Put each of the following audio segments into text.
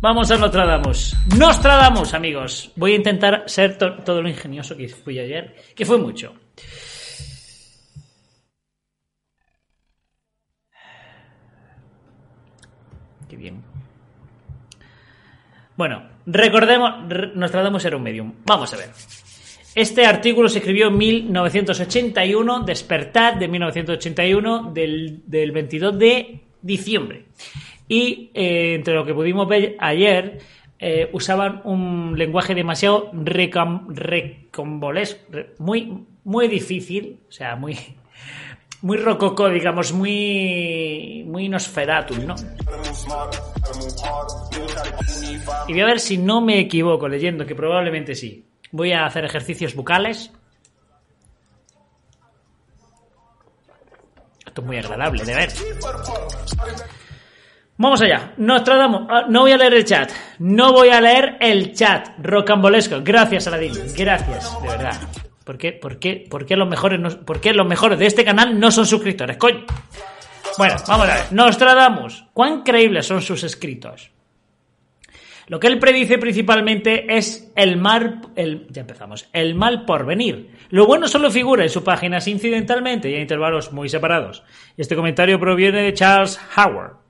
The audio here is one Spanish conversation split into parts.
Vamos a Nostradamus. Nostradamus, amigos. Voy a intentar ser to- todo lo ingenioso que fui ayer, que fue mucho. Qué bien. Bueno, recordemos, re- Nostradamus era un medium. Vamos a ver. Este artículo se escribió en 1981, Despertar de 1981, del, del 22 de diciembre. Y eh, entre lo que pudimos ver ayer, eh, usaban un lenguaje demasiado recam- recombolesco, re- muy, muy difícil, o sea, muy, muy rococó, digamos, muy, muy Nosferatu, ¿no? Y voy a ver si no me equivoco leyendo, que probablemente sí. Voy a hacer ejercicios bucales. Esto es muy agradable de ver. Vamos allá. Nostradamus. Ah, No voy a leer el chat. No voy a leer el chat. Rocambolesco. Gracias, Aladín. Gracias, de verdad. ¿Por qué, por qué, por qué los mejores por qué los mejores de este canal no son suscriptores? Coño. Bueno, vamos a ver. Nostradamus. ¿Cuán creíbles son sus escritos? Lo que él predice principalmente es el mal, el, ya empezamos, el mal por venir. Lo bueno solo figura en sus páginas incidentalmente y a intervalos muy separados. Este comentario proviene de Charles Howard,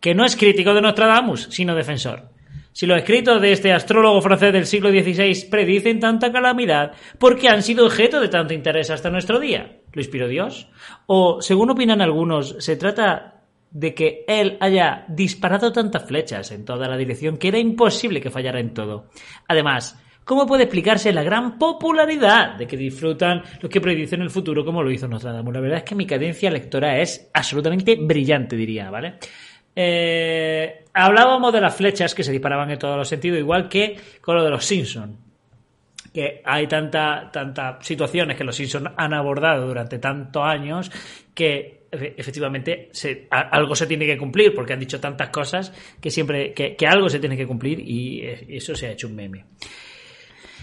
que no es crítico de Nostradamus, sino defensor. Si los escritos de este astrólogo francés del siglo XVI predicen tanta calamidad, ¿por qué han sido objeto de tanto interés hasta nuestro día? ¿Lo inspiró Dios? O, según opinan algunos, se trata de que él haya disparado tantas flechas en toda la dirección que era imposible que fallara en todo. Además, ¿cómo puede explicarse la gran popularidad de que disfrutan los que predicen el futuro como lo hizo Nostradamus? La verdad es que mi cadencia lectora es absolutamente brillante, diría, ¿vale? Eh, hablábamos de las flechas que se disparaban en todos los sentidos, igual que con lo de los Simpsons que hay tanta, tantas situaciones que los Simpsons han abordado durante tantos años que efe- efectivamente se- algo se tiene que cumplir porque han dicho tantas cosas que siempre que, que algo se tiene que cumplir y eh, eso se ha hecho un meme.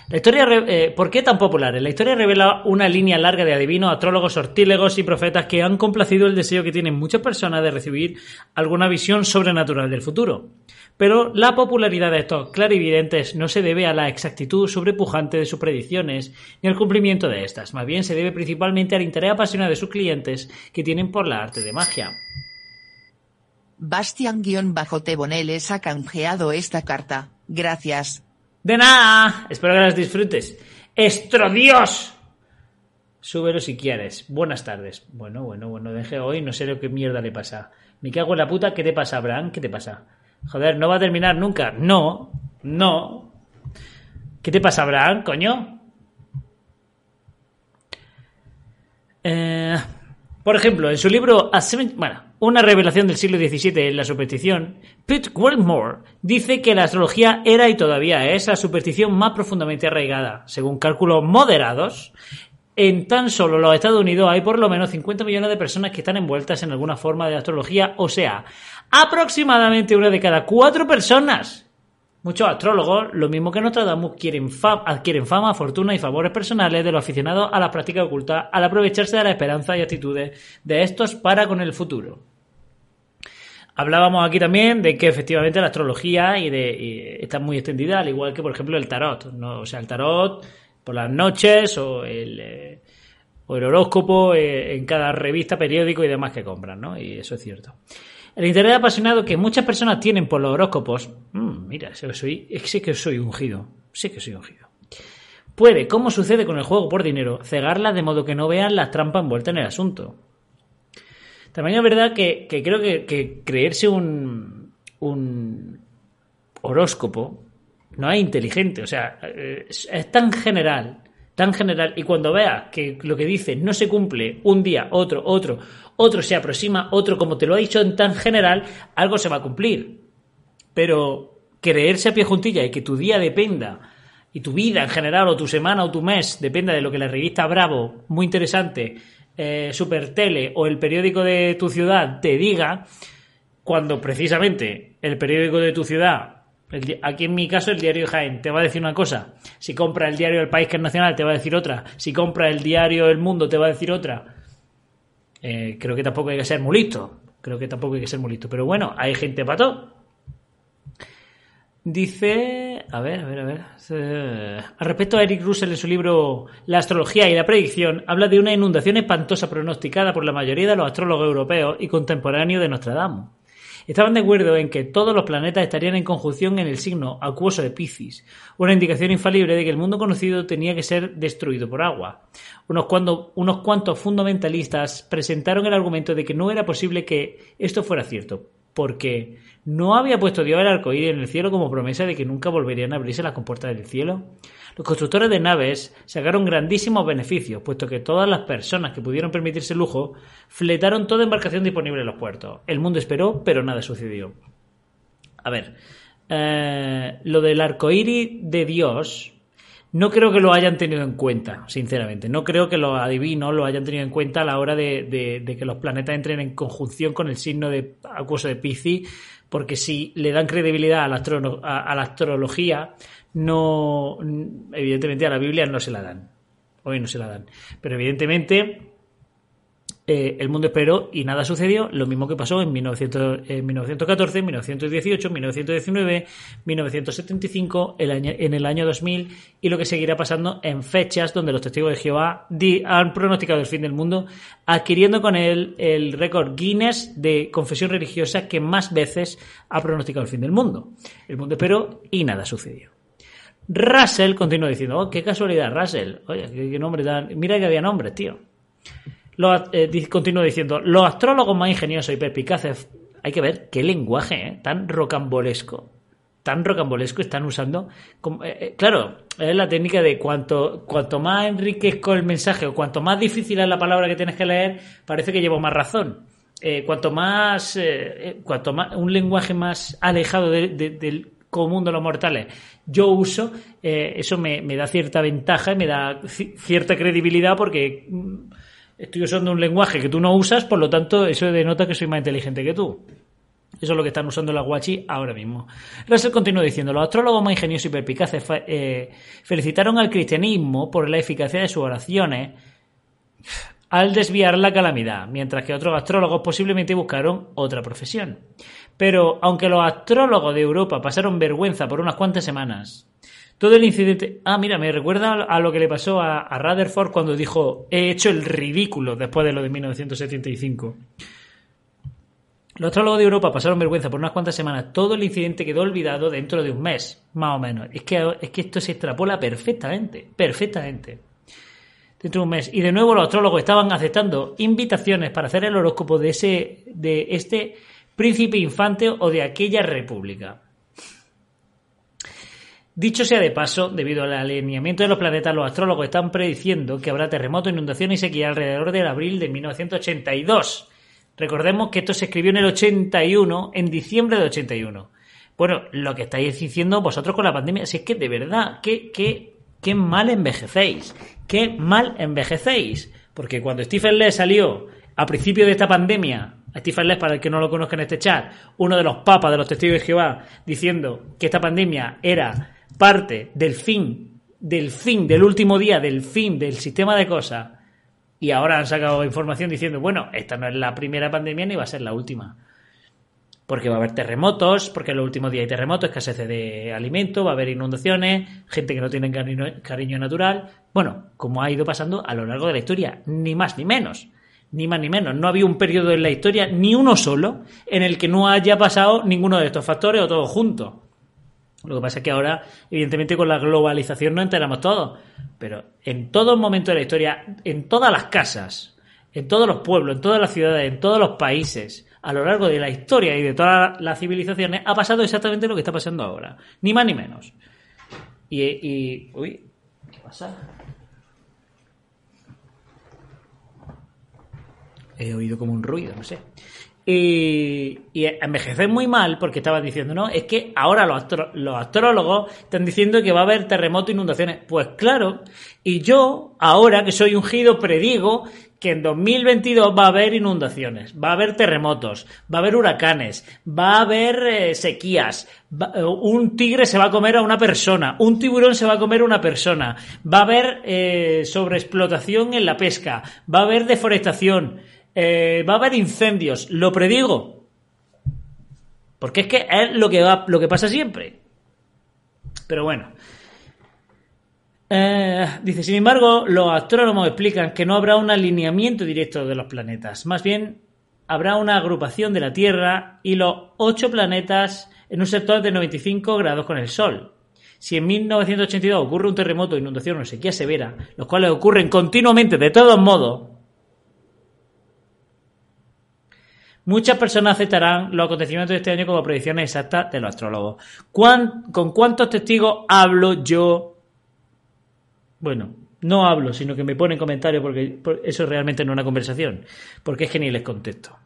La historia, eh, ¿Por qué tan populares? La historia revela una línea larga de adivinos, astrólogos, sortílegos y profetas que han complacido el deseo que tienen muchas personas de recibir alguna visión sobrenatural del futuro. Pero la popularidad de estos clarividentes no se debe a la exactitud sobrepujante de sus predicciones ni al cumplimiento de estas, más bien se debe principalmente al interés apasionado de sus clientes que tienen por la arte de magia. Bastian-Teboneles ha canjeado esta carta. Gracias. De nada, espero que las disfrutes. ¡Estrodios! Súbelo si quieres. Buenas tardes. Bueno, bueno, bueno, deje hoy, no sé lo que mierda le pasa. Me cago en la puta, ¿qué te pasa, Abraham? ¿Qué te pasa? Joder, no va a terminar nunca. No, no. ¿Qué te pasa, Abraham, coño? Eh, por ejemplo, en su libro A Seven- bueno, Una revelación del siglo XVII en la superstición, Pete Wellmore dice que la astrología era y todavía es la superstición más profundamente arraigada. Según cálculos moderados, en tan solo los Estados Unidos hay por lo menos 50 millones de personas que están envueltas en alguna forma de astrología, o sea, aproximadamente una de cada cuatro personas. Muchos astrólogos, lo mismo que Nostradamus, quieren adquieren fama, fortuna y favores personales de los aficionados a las prácticas ocultas al aprovecharse de la esperanza y actitudes de estos para con el futuro. Hablábamos aquí también de que efectivamente la astrología está muy extendida, al igual que, por ejemplo, el tarot. ¿no? O sea, el tarot por las noches o el, eh, horóscopo eh, en cada revista, periódico y demás que compran, ¿no? Y eso es cierto. El interés apasionado que muchas personas tienen por los horóscopos, mm, mira, soy, sé que soy ungido, sé que soy ungido, puede, como sucede con el juego por dinero, cegarlas de modo que no vean las trampas envueltas en el asunto. También es verdad que, creo que, creerse un, horóscopo no es inteligente, o sea, es, es tan general, tan general, y cuando veas que lo que dice no se cumple un día, otro, otro, otro se aproxima, otro como te lo ha dicho en tan general, algo se va a cumplir. Pero creerse a pie juntilla y que tu día dependa y tu vida en general, o tu semana o tu mes, dependa de lo que la revista Bravo, muy interesante, eh, Super Tele o el periódico de tu ciudad te diga, cuando precisamente el periódico de tu ciudad, aquí en mi caso el diario Jaén, te va a decir una cosa, si compra el diario El País que es nacional te va a decir otra, si compra el diario El Mundo te va a decir otra, eh, creo que tampoco hay que ser muy listo, creo que tampoco hay que ser muy listo, pero bueno, hay gente para todo. Dice, a ver, a ver, a ver. Eh, al respecto a Eric Russell en su libro La astrología y la predicción, habla de una inundación espantosa pronosticada por la mayoría de los astrólogos europeos y contemporáneos de Nostradamus. Estaban de acuerdo en que todos los planetas estarían en conjunción en el signo acuoso de Piscis, una indicación infalible de que el mundo conocido tenía que ser destruido por agua. Unos, unos cuantos fundamentalistas presentaron el argumento de que no era posible que esto fuera cierto, porque ¿no había puesto Dios el arcoíris en el cielo como promesa de que nunca volverían a abrirse las compuertas del cielo? Los constructores de naves sacaron grandísimos beneficios, puesto que todas las personas que pudieron permitirse lujo fletaron toda embarcación disponible en los puertos. El mundo esperó, pero nada sucedió. A ver, eh, lo del arcoíris de Dios no creo que lo hayan tenido en cuenta, sinceramente. No creo que los adivinos lo hayan tenido en cuenta a la hora de, que los planetas entren en conjunción con el signo de acuoso de Piscis, porque si le dan credibilidad a la, a la astrología, no, evidentemente a la Biblia no se la dan. Hoy no se la dan. Pero evidentemente eh, el mundo esperó y nada sucedió, lo mismo que pasó en, 1914, 1918, 1919, 1975, el año, en el año 2000 y lo que seguirá pasando en fechas donde los testigos de Jehová han pronosticado el fin del mundo, adquiriendo con él el récord Guinness de confesión religiosa que más veces ha pronosticado el fin del mundo. El mundo esperó y nada sucedió. Russell continúa diciendo, oh, qué casualidad, Russell. Oye, qué, nombre. Mira que había nombres, tío. Lo, eh, continúo diciendo, los astrólogos más ingeniosos y perspicaces, hay que ver qué lenguaje eh, tan rocambolesco, tan rocambolesco están usando. Eh, claro, es la técnica de cuanto, cuanto más enriquezco el mensaje o cuanto más difícil es la palabra que tienes que leer, parece que llevo más razón. cuanto más, cuanto más, un lenguaje más alejado del común de los mortales yo uso, eso me, me, da cierta ventaja y me da cierta credibilidad porque mm, estoy usando un lenguaje que tú no usas, por lo tanto, eso denota que soy más inteligente que tú. Eso es lo que están usando las guachi ahora mismo. Russell continúa diciendo, los astrólogos más ingeniosos y perpicaces eh, felicitaron al cristianismo por la eficacia de sus oraciones al desviar la calamidad, mientras que otros astrólogos posiblemente buscaron otra profesión. Pero aunque los astrólogos de Europa pasaron vergüenza por unas cuantas semanas, todo el incidente. Ah, mira, me recuerda a lo que le pasó a, Rutherford cuando dijo: He hecho el ridículo después de lo de 1975. Los astrólogos de Europa pasaron vergüenza por unas cuantas semanas. Todo el incidente quedó olvidado dentro de un mes, más o menos. Es que, es que esto se extrapola perfectamente, perfectamente. Dentro de un mes. Y de nuevo los astrólogos estaban aceptando invitaciones para hacer el horóscopo de, ese, de este príncipe infante o de aquella república. Dicho sea de paso, debido al alineamiento de los planetas, los astrólogos están prediciendo que habrá terremotos, inundaciones y sequía alrededor del abril de 1982. Recordemos que esto se escribió en el 81, en diciembre del 81. Bueno, lo que estáis diciendo vosotros con la pandemia, es que de verdad, qué, qué mal envejecéis, qué mal envejecéis. Porque cuando Stephen Lee salió a principio de esta pandemia, Stephen Lee, para el que no lo conozca en este chat, uno de los papas de los testigos de Jehová, diciendo que esta pandemia era parte del fin, del fin, del último día, del fin del sistema de cosas, y ahora han sacado información diciendo, bueno, esta no es la primera pandemia ni va a ser la última. Porque va a haber terremotos, porque en los últimos días hay terremotos, escasez de alimento, va a haber inundaciones, gente que no tiene cariño, cariño natural. Bueno, como ha ido pasando a lo largo de la historia, ni más ni menos ni más ni menos. No había un periodo en la historia, ni uno solo, en el que no haya pasado ninguno de estos factores o todos juntos. Lo que pasa es que ahora, evidentemente, con la globalización no enteramos todo. Pero en todo momento de la historia, en todas las casas, en todos los pueblos, en todas las ciudades, en todos los países, a lo largo de la historia y de todas las civilizaciones, ha pasado exactamente lo que está pasando ahora. Ni más ni menos. Y. y uy, ¿qué pasa? He oído como un ruido, no sé. Y, y envejecer muy mal porque estaba diciendo, no, es que ahora los, astrólogos están diciendo que va a haber terremotos, inundaciones. Pues claro, y yo, ahora que soy ungido, predigo que en 2022 va a haber inundaciones, va a haber terremotos, va a haber huracanes, va a haber eh, sequías, eh, un tigre se va a comer a una persona, un tiburón se va a comer a una persona, va a haber eh, sobreexplotación en la pesca, va a haber deforestación, eh, va a haber incendios, lo predigo. Porque es que es lo que, va, lo que pasa siempre. Pero bueno. Eh, dice, sin embargo, los astrónomos explican que no habrá un alineamiento directo de los planetas. Más bien, habrá una agrupación de la Tierra y los ocho planetas en un sector de 95 grados con el Sol. Si en 1982 ocurre un terremoto, inundación o sequía severa, los cuales ocurren continuamente de todos modos, Muchas personas aceptarán los acontecimientos de este año como predicciones exactas de los astrólogos. ¿Cuán- ¿Con cuántos testigos hablo yo? Bueno, no hablo, sino que me ponen comentarios porque por- eso realmente no es una conversación. Porque es que ni les contesto.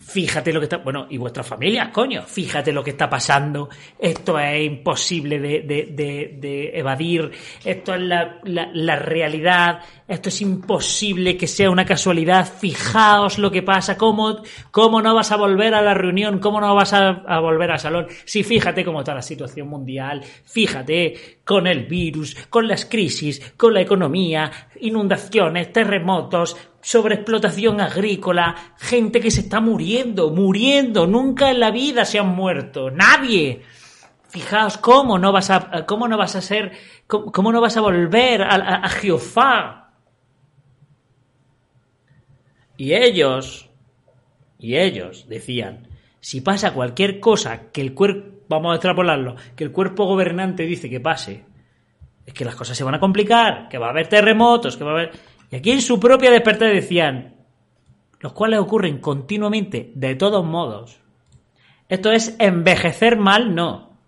Fíjate lo que está. Bueno, y vuestras familias, coño. Fíjate lo que está pasando. Esto es imposible de, de- de- de evadir. Esto es la, la- la realidad. Esto es imposible que sea una casualidad. Fijaos lo que pasa. ¿Cómo, cómo no vas a volver a la reunión? ¿Cómo no vas a, volver al salón? Sí, fíjate cómo está la situación mundial. Fíjate con el virus, con las crisis, con la economía, inundaciones, terremotos, sobreexplotación agrícola, gente que se está muriendo, muriendo, nunca en la vida se han muerto, nadie. Fijaos cómo no vas a, cómo no vas a ser, cómo, cómo no vas a volver a, a, a. Y ellos, y ellos decían, si pasa cualquier cosa que el cuerpo, vamos a extrapolarlo, que el cuerpo gobernante dice que pase, es que las cosas se van a complicar, que va a haber terremotos, que va a haber... Y aquí en su propia despertar decían, los cuales ocurren continuamente, de todos modos. Esto es envejecer mal, no.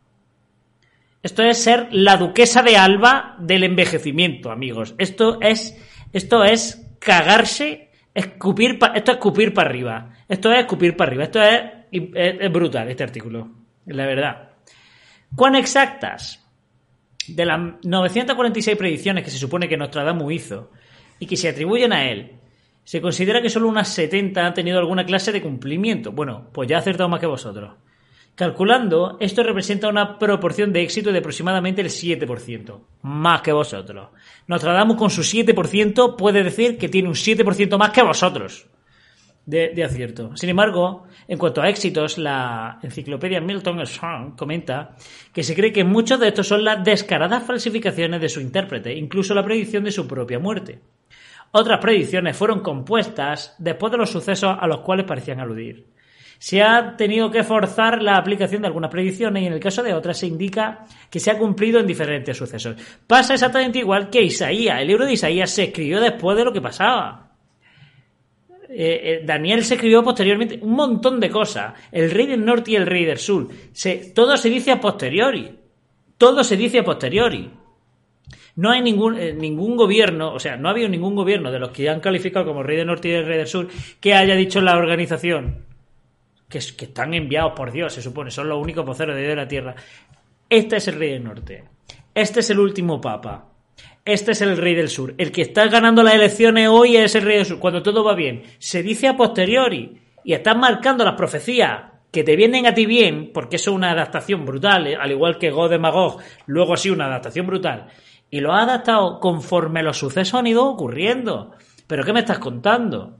Esto es ser la duquesa de Alba del envejecimiento, amigos. Esto es, esto es cagarse, escupir, pa- esto es escupir para arriba. Esto es escupir para arriba. Esto es, es, es brutal, este artículo. La verdad. ¿Cuán exactas? De las 946 predicciones que se supone que Nostradamus hizo y que se atribuyen a él, se considera que solo unas 70 han tenido alguna clase de cumplimiento. Bueno, pues ya ha acertado más que vosotros. Calculando, esto representa una proporción de éxito de aproximadamente el 7%, más que vosotros. Nostradamus con su 7% puede decir que tiene un 7% más que vosotros de, acierto. Sin embargo, en cuanto a éxitos, la enciclopedia Milton Strong comenta que se cree que muchos de estos son las descaradas falsificaciones de su intérprete, incluso la predicción de su propia muerte. Otras predicciones fueron compuestas después de los sucesos a los cuales parecían aludir. Se ha tenido que forzar la aplicación de algunas predicciones y en el caso de otras se indica que se ha cumplido en diferentes sucesos. Pasa exactamente igual que Isaías. El libro de Isaías se escribió después de lo que pasaba. Eh, eh, Daniel se escribió posteriormente un montón de cosas. El rey del norte y el rey del sur. Todo se dice a posteriori. Todo se dice a posteriori. No hay ningún, eh, ningún gobierno, o sea, no ha habido ningún gobierno de los que han calificado como rey del norte y el rey del sur que haya dicho la organización que, es- que están enviados por Dios, se supone, son los únicos voceros de Dios de la tierra. Este es el rey del norte. Este es el último papa. Este es el rey del sur. El que está ganando las elecciones hoy es el rey del sur. Cuando todo va bien, se dice a posteriori y estás marcando las profecías que te vienen a ti bien, porque eso es una adaptación brutal, eh, al igual que God de Magog, luego sido una adaptación brutal. Y lo ha adaptado conforme los sucesos han ido ocurriendo. ¿Pero qué me estás contando?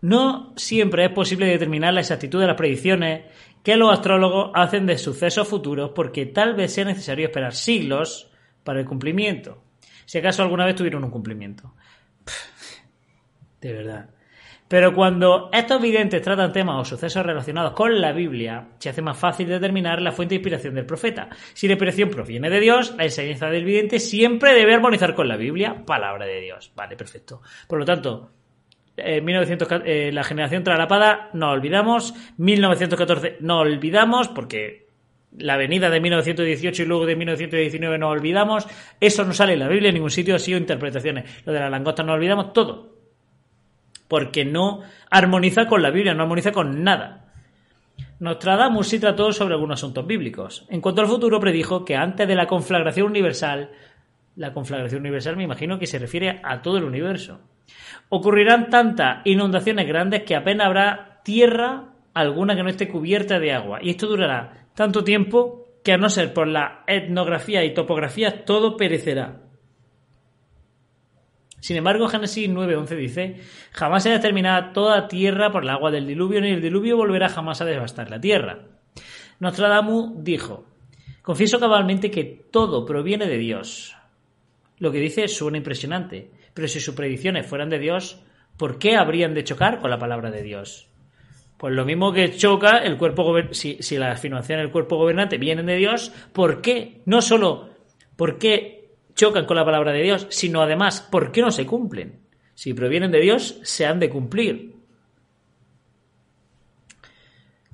No siempre es posible determinar la exactitud de las predicciones que los astrólogos hacen de sucesos futuros porque tal vez sea necesario esperar siglos para el cumplimiento. Si acaso alguna vez tuvieron un cumplimiento. De verdad. Pero cuando estos videntes tratan temas o sucesos relacionados con la Biblia, se hace más fácil determinar la fuente de inspiración del profeta. Si la inspiración proviene de Dios, la enseñanza del vidente siempre debe armonizar con la Biblia, palabra de Dios. Vale, perfecto. Por lo tanto, eh, 1900, eh, la generación tralapada no olvidamos, 1914 no olvidamos porque la venida de 1918 y luego de 1919 nos olvidamos, eso no sale en la Biblia en ningún sitio, ha sido interpretaciones. Lo de la langosta nos olvidamos todo. Porque no armoniza con la Biblia, no armoniza con nada. Nostradamus sí trató sobre algunos asuntos bíblicos. En cuanto al futuro, predijo que antes de la conflagración universal, la conflagración universal me imagino que se refiere a todo el universo, ocurrirán tantas inundaciones grandes que apenas habrá tierra alguna que no esté cubierta de agua. Y esto durará tanto tiempo que a no ser por la etnografía y topografía todo perecerá. Sin embargo, Génesis 9:11 dice, jamás será terminada toda tierra por el agua del diluvio, ni el diluvio volverá jamás a devastar la tierra. Nostradamus dijo, confieso cabalmente que todo proviene de Dios. Lo que dice suena impresionante, pero si sus predicciones fueran de Dios, ¿por qué habrían de chocar con la palabra de Dios? Pues lo mismo que choca el cuerpo si, si las afirmaciones del cuerpo gobernante vienen de Dios, ¿por qué? No solo por qué chocan con la palabra de Dios, sino además, ¿por qué no se cumplen? Si provienen de Dios, se han de cumplir.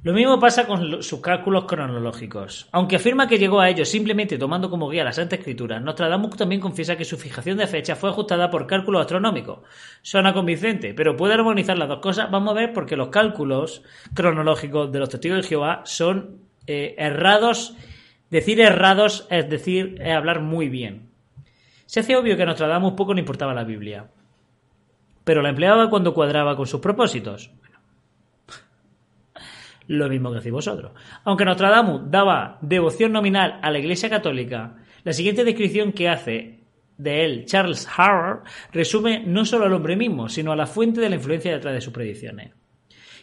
Lo mismo pasa con sus cálculos cronológicos. Aunque afirma que llegó a ellos simplemente tomando como guía la Santa Escritura, Nostradamus también confiesa que su fijación de fecha fue ajustada por cálculos astronómicos. Suena convincente, pero puede armonizar las dos cosas. Vamos a ver porque los cálculos cronológicos de los testigos de Jehová son eh, errados. Decir errados es decir, es hablar muy bien. Se hace obvio que a Nostradamus poco le importaba la Biblia, pero la empleaba cuando cuadraba con sus propósitos lo mismo que hacéis vosotros. Aunque Nostradamus daba devoción nominal a la Iglesia Católica, la siguiente descripción que hace de él Charles Harrer resume no solo al hombre mismo, sino a la fuente de la influencia detrás de sus predicciones.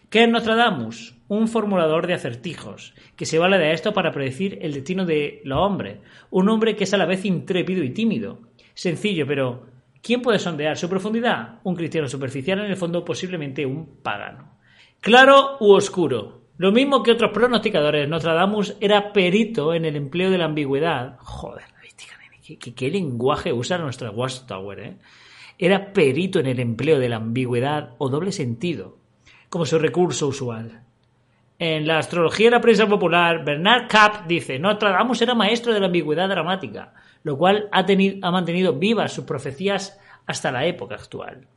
¿Qué es Nostradamus? Un formulador de acertijos, que se vale de esto para predecir el destino de los hombres. Un hombre que es a la vez intrépido y tímido. Sencillo, pero ¿quién puede sondear su profundidad? Un cristiano superficial, en el fondo posiblemente un pagano. Claro u oscuro, lo mismo que otros pronosticadores, Nostradamus era perito en el empleo de la ambigüedad. Joder, ¿qué, qué, lenguaje usa nuestra Watchtower, ¿eh? Era perito en el empleo de la ambigüedad o doble sentido, como su recurso usual. En la astrología de la prensa popular, Bernard Kapp dice, Nostradamus era maestro de la ambigüedad dramática, lo cual ha, tenido, ha mantenido vivas sus profecías hasta la época actual.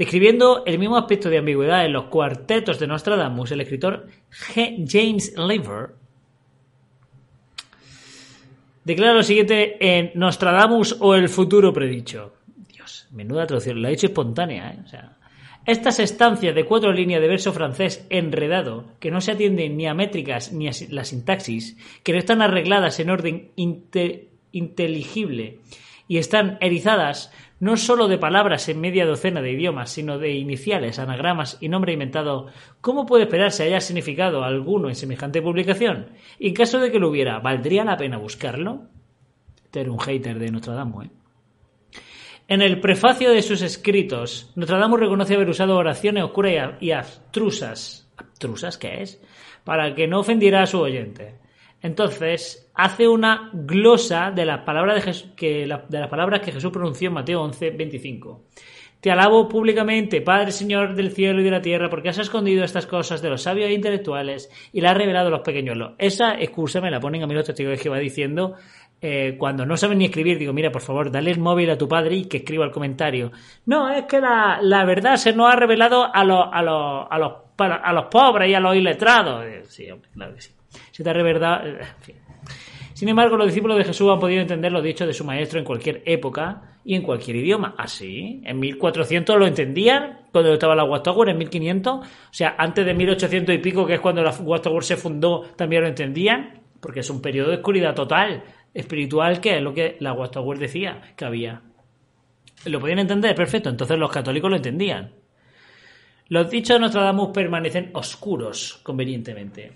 Describiendo el mismo aspecto de ambigüedad en los cuartetos de Nostradamus, el escritor G. James Lever declara lo siguiente en Nostradamus o el futuro predicho. Dios, menuda traducción, lo ha hecho espontánea, ¿eh? O sea, estas estancias de cuatro líneas de verso francés enredado, que no se atienden ni a métricas ni a la sintaxis, que no están arregladas en orden inteligible y están erizadas no solo de palabras en media docena de idiomas, sino de iniciales, anagramas y nombre inventado, ¿cómo puede esperarse haya significado alguno en semejante publicación? Y en caso de que lo hubiera, ¿valdría la pena buscarlo? Este un hater de Nostradamus, ¿eh? En el prefacio de sus escritos, Nostradamus reconoce haber usado oraciones oscuras y abstrusas. ¿Abstrusas qué es? Para que no ofendiera a su oyente. Entonces, hace una glosa de las palabras, de, que, de las palabras que Jesús pronunció en Mateo 11, 25. Te alabo públicamente, Padre Señor del cielo y de la tierra, porque has escondido estas cosas de los sabios e intelectuales y las has revelado a los pequeñuelos. Esa excusa me la ponen a mí los testigos de Jehová diciendo, eh, cuando no saben ni escribir, digo, mira, por favor, dale el móvil a tu padre y que escriba el comentario. No, es que la, la verdad se nos ha revelado a los, a los, a los, a los pobres y a los iletrados. Sí, claro que sí. Revelado... En fin. Sin embargo, los discípulos de Jesús han podido entender lo dicho de su maestro en cualquier época y en cualquier idioma. Así, ¿Ah, en 1400 lo entendían, cuando estaba la Watchtower, en 1500, o sea, antes de 1800 y pico, que es cuando la Watchtower se fundó, también lo entendían, porque es un periodo de oscuridad total, espiritual, que es lo que la Watchtower decía que había. ¿Lo podían entender? Perfecto, entonces los católicos lo entendían. Los dichos de Nostradamus permanecen oscuros, convenientemente.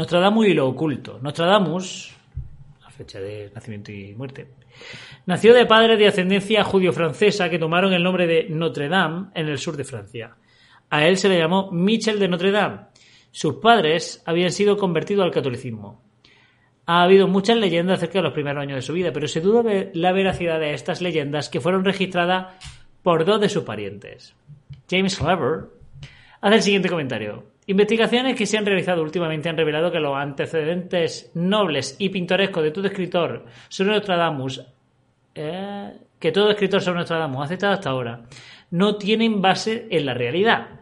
Nostradamus y lo oculto. Nostradamus, la fecha de nacimiento y muerte, nació de padres de ascendencia judío-francesa que tomaron el nombre de Notre Dame en el sur de Francia. A él se le llamó Michel de Notre Dame. Sus padres habían sido convertidos al catolicismo. Ha habido muchas leyendas acerca de los primeros años de su vida, pero se duda de la veracidad de estas leyendas que fueron registradas por dos de sus parientes. James Lever hace el siguiente comentario. Investigaciones que se han realizado últimamente han revelado que los antecedentes nobles y pintorescos de todo escritor sobre Nostradamus, eh, que todo escritor sobre Nostradamus ha aceptado hasta ahora, no tienen base en la realidad.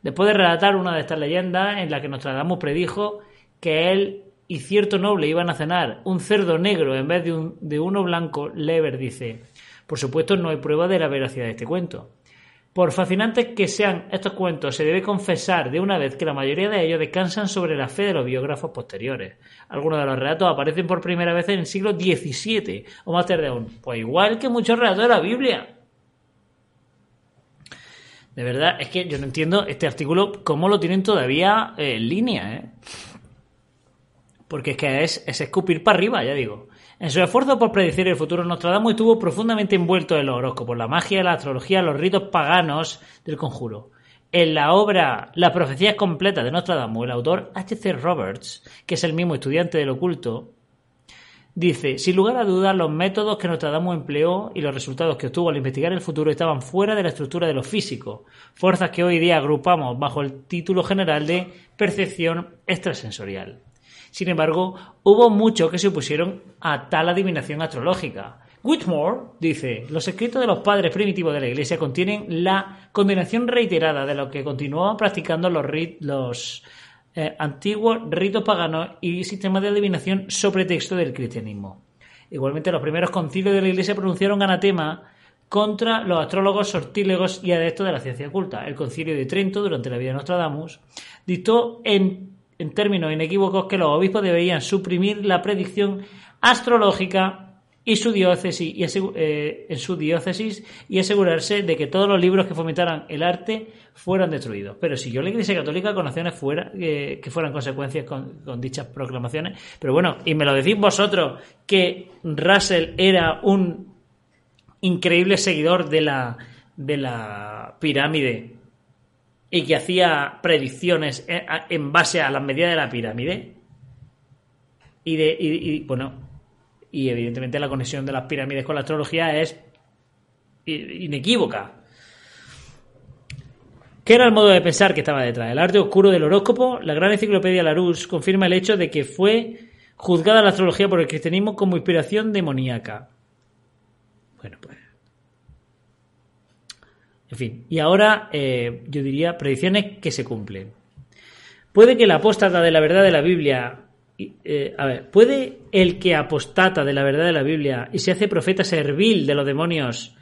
Después de relatar una de estas leyendas en la que Nostradamus predijo que él y cierto noble iban a cenar un cerdo negro en vez de, un, de uno blanco, Lever dice, por supuesto no hay prueba de la veracidad de este cuento. Por fascinantes que sean estos cuentos, se debe confesar de una vez que la mayoría de ellos descansan sobre la fe de los biógrafos posteriores. Algunos de los relatos aparecen por primera vez en el siglo XVII o más tarde aún. Pues igual que muchos relatos de la Biblia. De verdad, es que yo no entiendo este artículo cómo lo tienen todavía en línea, ¿eh? Porque es que es, es escupir para arriba, ya digo. En su esfuerzo por predecir el futuro, Nostradamus estuvo profundamente envuelto en los horóscopos, la magia, la astrología, los ritos paganos del conjuro. En la obra La profecía completa de Nostradamus, el autor H.C. Roberts, que es el mismo estudiante del oculto, Dice, sin lugar a dudas, los métodos que Nostradamus empleó y los resultados que obtuvo al investigar el futuro estaban fuera de la estructura de lo físico, fuerzas que hoy día agrupamos bajo el título general de percepción extrasensorial. Sin embargo, hubo muchos que se opusieron a tal adivinación astrológica. Whitmore dice, los escritos de los padres primitivos de la Iglesia contienen la condenación reiterada de lo que continuaban practicando los, eh, antiguos ritos paganos y sistemas de adivinación sobre texto del cristianismo. Igualmente, los primeros concilios de la Iglesia pronunciaron anatema contra los astrólogos, sortílegos y adeptos de la ciencia oculta. El concilio de Trento, durante la vida de Nostradamus, dictó en, en términos inequívocos que los obispos deberían suprimir la predicción astrológica y su diócesis y eh, en su diócesis y asegurarse de que todos los libros que fomentaran el arte fueran destruidos. Pero si yo la Iglesia Católica con acciones fuera, eh, que fueran consecuencias con, con, dichas proclamaciones. Pero bueno, y me lo decís vosotros que Russell era un increíble seguidor de la, de la pirámide y que hacía predicciones en, en base a las medidas de la pirámide. Y de, y bueno, y evidentemente la conexión de las pirámides con la astrología es inequívoca. ¿Qué era el modo de pensar que estaba detrás? El arte oscuro del horóscopo, la gran enciclopedia Larousse confirma el hecho de que fue juzgada la astrología por el cristianismo como inspiración demoníaca. Bueno, pues. En fin, y ahora eh, yo diría predicciones que se cumplen. Puede que la apóstata de la verdad de la Biblia eh, a ver, ¿puede el que apostata de la verdad de la Biblia y se hace profeta servil de los demonios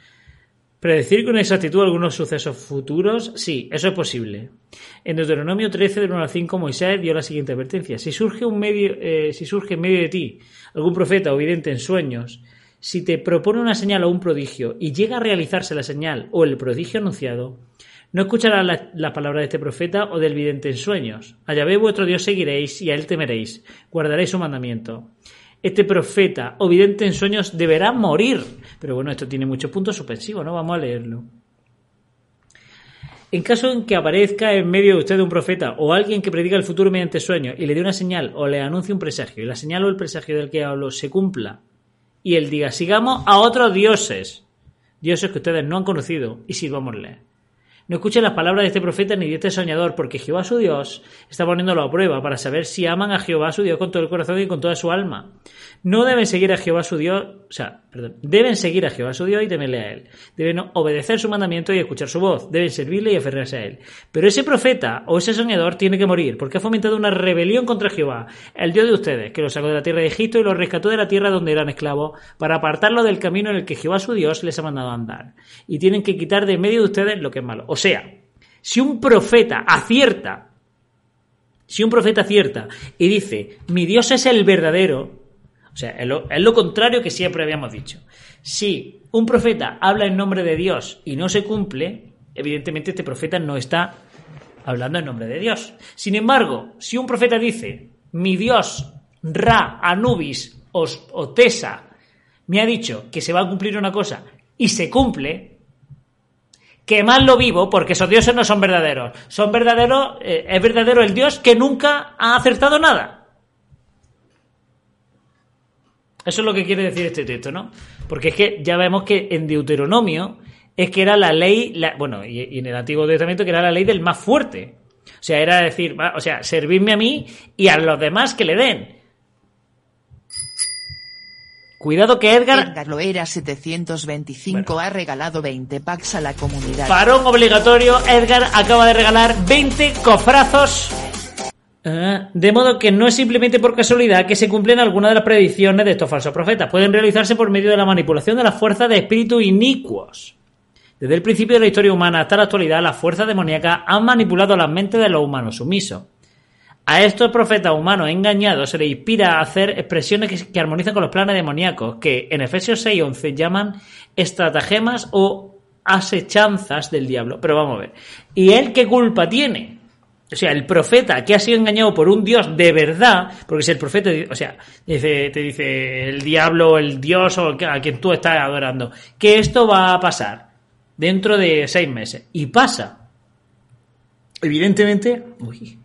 predecir con exactitud algunos sucesos futuros? Sí, eso es posible. En Deuteronomio 13, del 1 al 5, Moisés dio la siguiente advertencia. Si surge, un medio, eh, si surge en medio de ti algún profeta o vidente en sueños, si te propone una señal o un prodigio y llega a realizarse la señal o el prodigio anunciado, no escucharás las la palabras de este profeta o del vidente en sueños. A Yahvé vuestro Dios seguiréis y a él temeréis. Guardaréis su mandamiento. Este profeta o vidente en sueños deberá morir. Pero bueno, esto tiene muchos puntos suspensivos, ¿no? Vamos a leerlo. En caso en que aparezca en medio de usted un profeta o alguien que prediga el futuro mediante sueños y le dé una señal o le anuncie un presagio y la señal o el presagio del que hablo se cumpla y él diga, sigamos a otros dioses, dioses que ustedes no han conocido y sirvámosle. No escuchen las palabras de este profeta ni de este soñador, porque Jehová su Dios está poniéndolo a prueba para saber si aman a Jehová su Dios con todo el corazón y con toda su alma. No deben seguir a Jehová su Dios, o sea, perdón, deben seguir a Jehová su Dios y temerle a él. Deben obedecer su mandamiento y escuchar su voz. Deben servirle y aferrarse a él. Pero ese profeta o ese soñador tiene que morir, porque ha fomentado una rebelión contra Jehová, el Dios de ustedes, que los sacó de la tierra de Egipto y los rescató de la tierra donde eran esclavos, para apartarlo del camino en el que Jehová su Dios les ha mandado a andar. Y tienen que quitar de medio de ustedes lo que es malo. Sea, si un profeta acierta, si un profeta acierta y dice, mi Dios es el verdadero, o sea, es lo, contrario que siempre habíamos dicho. Si un profeta habla en nombre de Dios y no se cumple, evidentemente este profeta no está hablando en nombre de Dios. Sin embargo, si un profeta dice, mi Dios, Ra, Anubis o, o Tesa, me ha dicho que se va a cumplir una cosa y se cumple, quemadlo vivo porque esos dioses no son verdaderos. Son verdaderos, eh, es verdadero el Dios que nunca ha acertado nada. Eso es lo que quiere decir este texto, ¿no? Porque es que ya vemos que en Deuteronomio es que era la ley, la, bueno, y, y, en el Antiguo Testamento que era la ley del más fuerte. O sea, era decir, o sea, servirme a mí y a los demás que le den. Cuidado que Edgar, Edgar Loera 725 ha regalado 20 packs a la comunidad. parón obligatorio, Edgar acaba de regalar 20 cofrazos. Ah, de modo que no es simplemente por casualidad que se cumplen algunas de las predicciones de estos falsos profetas. Pueden realizarse por medio de la manipulación de las fuerzas de espíritus inicuos. Desde el principio de la historia humana hasta la actualidad, las fuerzas demoníacas han manipulado las mentes de los humanos sumisos. A estos profetas humanos engañados se les inspira a hacer expresiones que, que armonizan con los planes demoníacos, que en Efesios 6:11 llaman estratagemas o asechanzas del diablo. Pero vamos a ver. ¿Y él qué culpa tiene? O sea, el profeta que ha sido engañado por un dios de verdad, porque si el profeta, o sea, dice, te dice el diablo, el dios o a quien tú estás adorando, que esto va a pasar dentro de seis meses. Y pasa. Evidentemente, uy,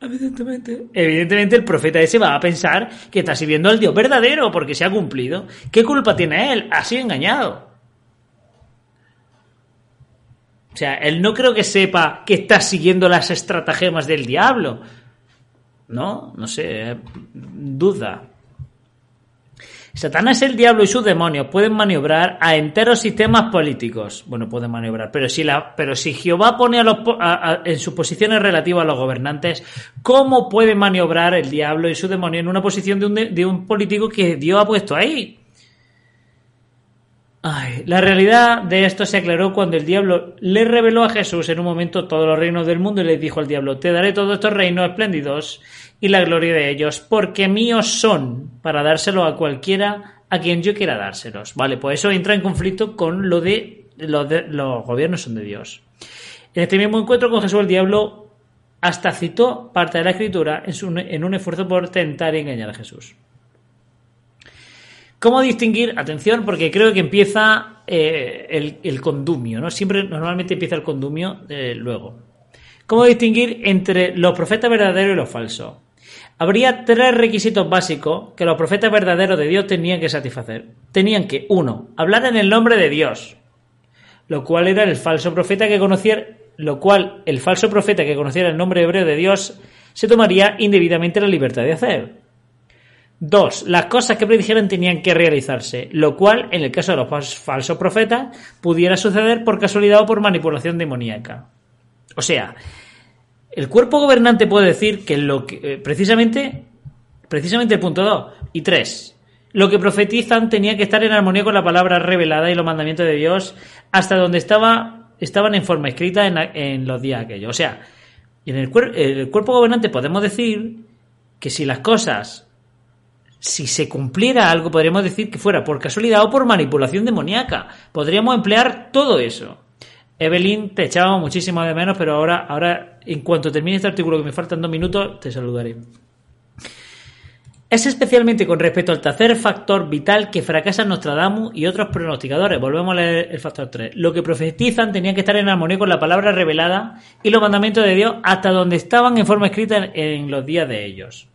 Evidentemente, evidentemente el profeta ese va a pensar que está sirviendo al Dios verdadero porque se ha cumplido. ¿Qué culpa tiene él? Ha sido engañado. O sea, él no creo que sepa que está siguiendo las estratagemas del diablo. No, no sé, duda. Satanás, el diablo y sus demonios pueden maniobrar a enteros sistemas políticos. Bueno, pueden maniobrar, pero si, la, pero si Jehová pone a los, a- a- en sus posiciones relativas a los gobernantes, ¿cómo puede maniobrar el diablo y su demonio en una posición de un, de un político que Dios ha puesto ahí? La realidad de esto se aclaró cuando el diablo le reveló a Jesús en un momento todos los reinos del mundo y le dijo al diablo, te daré todos estos reinos espléndidos y la gloria de ellos, porque míos son, para dárselo a cualquiera a quien yo quiera dárselos. Vale, pues eso entra en conflicto con lo de los, gobiernos son de Dios. En este mismo encuentro con Jesús el diablo hasta citó parte de la escritura en, un esfuerzo por tentar engañar a Jesús. ¿Cómo distinguir? Atención, porque creo que empieza eh, el, el condumio, ¿no? Siempre, normalmente empieza el condumio eh, luego. ¿Cómo distinguir entre los profetas verdaderos y los falsos? Habría tres requisitos básicos que los profetas verdaderos de Dios tenían que satisfacer. Tenían que, uno, hablar en el nombre de Dios, lo cual era el falso profeta que conociera, lo cual el falso profeta que conociera el nombre hebreo de Dios se tomaría indebidamente la libertad de hacer. Dos, las cosas que predijeran tenían que realizarse, lo cual, en el caso de los fals- falsos profetas, pudiera suceder por casualidad o por manipulación demoníaca. O sea, el cuerpo gobernante puede decir que lo que eh, precisamente, precisamente el punto 2 y 3, lo que profetizan tenía que estar en armonía con la palabra revelada y los mandamientos de Dios hasta donde estaba, estaban en forma escrita en, en los días aquellos. O sea, en el, cuer- el cuerpo gobernante podemos decir que si las cosas si se cumpliera algo, podríamos decir que fuera por casualidad o por manipulación demoníaca. Podríamos emplear todo eso. Evelyn, te echábamos muchísimo de menos, pero ahora, ahora, en cuanto termine este artículo, que me faltan dos minutos, te saludaré. Es especialmente con respecto al tercer factor vital que fracasan Nostradamus y otros pronosticadores. Volvemos a leer el factor 3. Lo que profetizan tenía que estar en armonía con la palabra revelada y los mandamientos de Dios hasta donde estaban en forma escrita en, en los días de ellos.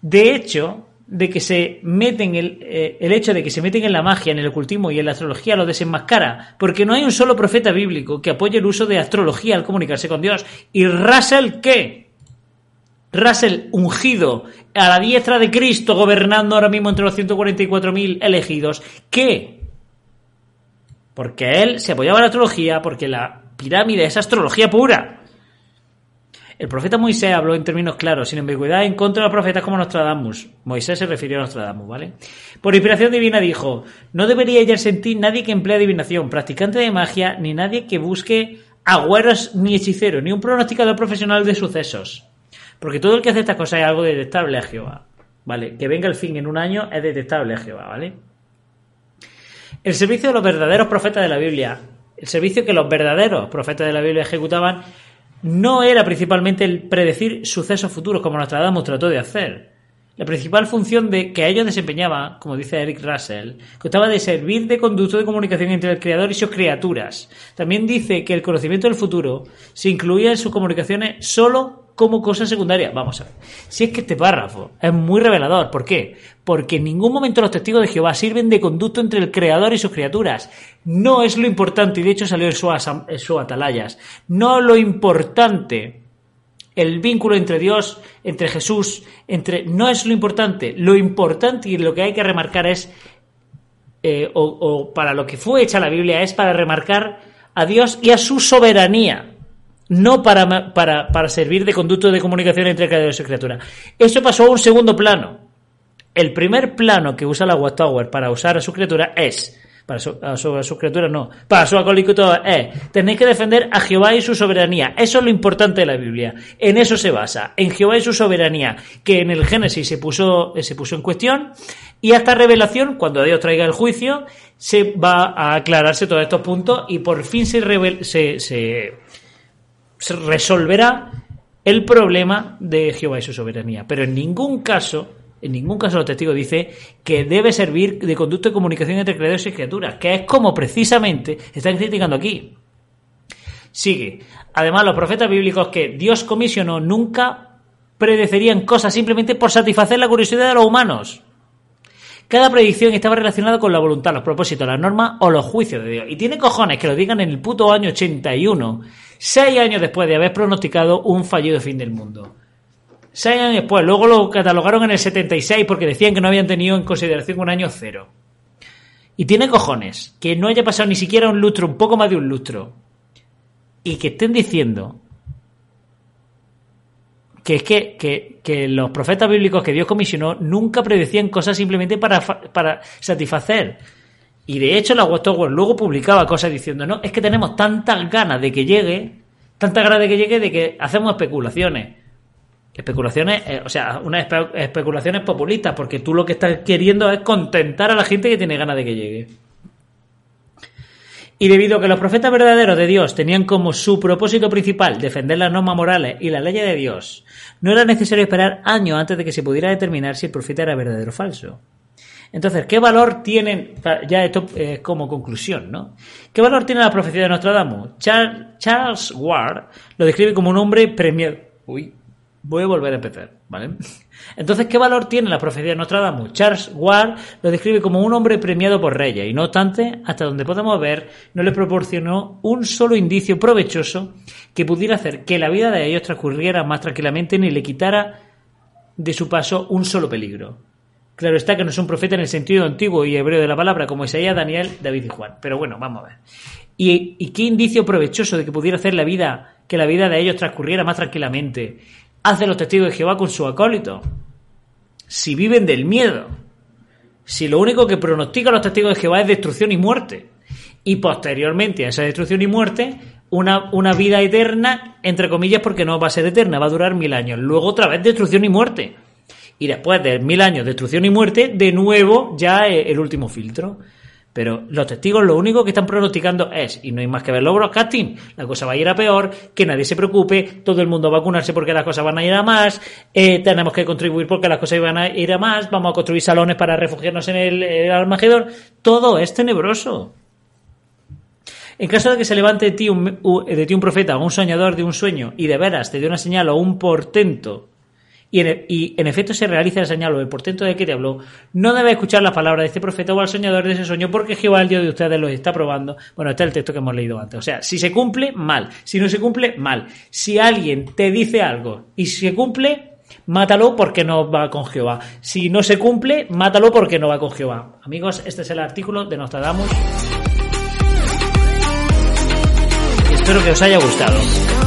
De hecho, de que se meten el, eh, el hecho de que se meten en la magia, en el ocultismo y en la astrología lo desenmascara, porque no hay un solo profeta bíblico que apoye el uso de astrología al comunicarse con Dios. ¿Y Russell qué? Russell ungido a la diestra de Cristo, gobernando ahora mismo entre los 144.000 elegidos. ¿Qué? Porque él se apoyaba en la astrología, porque la pirámide es astrología pura. El profeta Moisés habló en términos claros, sin ambigüedad, en contra de los profetas como Nostradamus. Moisés se refirió a Nostradamus, ¿vale? Por inspiración divina dijo, no debería hallarse en ti nadie que emplee adivinación, practicante de magia, ni nadie que busque agüeros ni hechicero, ni un pronosticador profesional de sucesos. Porque todo el que hace estas cosas es algo detestable a Jehová, ¿vale? Que venga el fin en un año es detestable a Jehová, ¿vale? El servicio de los verdaderos profetas de la Biblia, el servicio que los verdaderos profetas de la Biblia ejecutaban, no era principalmente el predecir sucesos futuros como Nostradamus trató de hacer. La principal función de que ellos desempeñaban, como dice Eric Russell, constaba de servir de conducto de comunicación entre el creador y sus criaturas. También dice que el conocimiento del futuro se incluía en sus comunicaciones solo como cosa secundaria. Vamos a ver. Si es que este párrafo es muy revelador. ¿Por qué? Porque en ningún momento los testigos de Jehová sirven de conducto entre el Creador y sus criaturas. No es lo importante, y de hecho salió en su, atalayas. No lo importante el vínculo entre Dios, entre Jesús, entre no es lo importante. Lo importante y lo que hay que remarcar es, eh, o, para lo que fue hecha la Biblia, es para remarcar a Dios y a su soberanía. No para, para, para servir de conducto de comunicación entre creador y su criatura. Eso pasó a un segundo plano. El primer plano que usa la Wattower para usar a su criatura es para su, a, su, a sus criaturas no, para su acólito es, tenéis que defender a Jehová y su soberanía. Eso es lo importante de la Biblia. En eso se basa, en Jehová y su soberanía, que en el Génesis se puso, se puso en cuestión, y hasta revelación, cuando Dios traiga el juicio, se va a aclararse todos estos puntos y por fin se, revel, se, se resolverá el problema de Jehová y su soberanía. Pero en ningún caso en ningún caso los testigos dice que debe servir de conducto de comunicación entre creadores y criaturas, que es como precisamente están criticando aquí. Sigue. Además, los profetas bíblicos que Dios comisionó nunca predecerían cosas simplemente por satisfacer la curiosidad de los humanos. Cada predicción estaba relacionada con la voluntad, los propósitos, las normas o los juicios de Dios. Y tiene cojones que lo digan en el puto año 81, seis años después de haber pronosticado un fallido fin del mundo. Seis años después. Luego lo catalogaron en el 76 porque decían que no habían tenido en consideración un año cero. Y tiene cojones que no haya pasado ni siquiera un lustro, un poco más de un lustro. Y que estén diciendo que es que, que, que los profetas bíblicos que Dios comisionó nunca predecían cosas simplemente para, para satisfacer. Y de hecho la Watchtower luego publicaba cosas diciendo, no, es que tenemos tantas ganas de que llegue, tantas ganas de que llegue, de que hacemos especulaciones. Especulaciones, eh, o sea, unas espe especulaciones populistas, porque tú lo que estás queriendo es contentar a la gente que tiene ganas de que llegue. Y debido a que los profetas verdaderos de Dios tenían como su propósito principal defender las normas morales y la ley de Dios, no era necesario esperar años antes de que se pudiera determinar si el profeta era verdadero o falso. Entonces, ¿qué valor tienen? Ya esto es como conclusión, ¿no? ¿Qué valor tiene la profecía de Nostradamus? Charles Ward lo describe como un hombre premiado. Uy, Voy a volver a empezar, ¿vale? Entonces, ¿qué valor tiene la profecía de Nostradamus? Charles Ward lo describe como un hombre premiado por reyes y no obstante, hasta donde podemos ver, no le proporcionó un solo indicio provechoso que pudiera hacer que la vida de ellos transcurriera más tranquilamente ni le quitara de su paso un solo peligro. Claro está que no es un profeta en el sentido antiguo y hebreo de la palabra como Isaías, Daniel, David y Juan. Pero bueno, vamos a ver. ¿Y, ¿Y qué indicio provechoso de que pudiera hacer la vida, que la vida de ellos transcurriera más tranquilamente hacen los testigos de Jehová con su acólito? Si viven del miedo. Si lo único que pronostican los testigos de Jehová es destrucción y muerte. Y posteriormente a esa destrucción y muerte, una, una vida eterna, entre comillas, porque no va a ser eterna, va a durar mil años. Luego otra vez destrucción y muerte. Y después de mil años de destrucción y muerte, de nuevo ya el último filtro. Pero los testigos lo único que están pronosticando es, y no hay más que ver los broadcasting, la cosa va a ir a peor, que nadie se preocupe, todo el mundo va a vacunarse porque las cosas van a ir a más, eh, tenemos que contribuir porque las cosas van a ir a más, vamos a construir salones para refugiarnos en el, el. Todo es tenebroso. En caso de que se levante de ti un, de ti un profeta o un soñador de un sueño y de veras te dé una señal o un portento y en, y en, efecto se realiza el señal o el portento de que te habló, no debe escuchar las palabras de este profeta o al soñador de ese sueño, porque Jehová, el Dios de ustedes, los está probando. Bueno, este es el texto que hemos leído antes. O sea, si se cumple, mal. Si no se cumple, mal. Si alguien te dice algo y se cumple, mátalo porque no va con Jehová. Si no se cumple, mátalo porque no va con Jehová. Amigos, este es el artículo de Nostradamus. Espero que os haya gustado.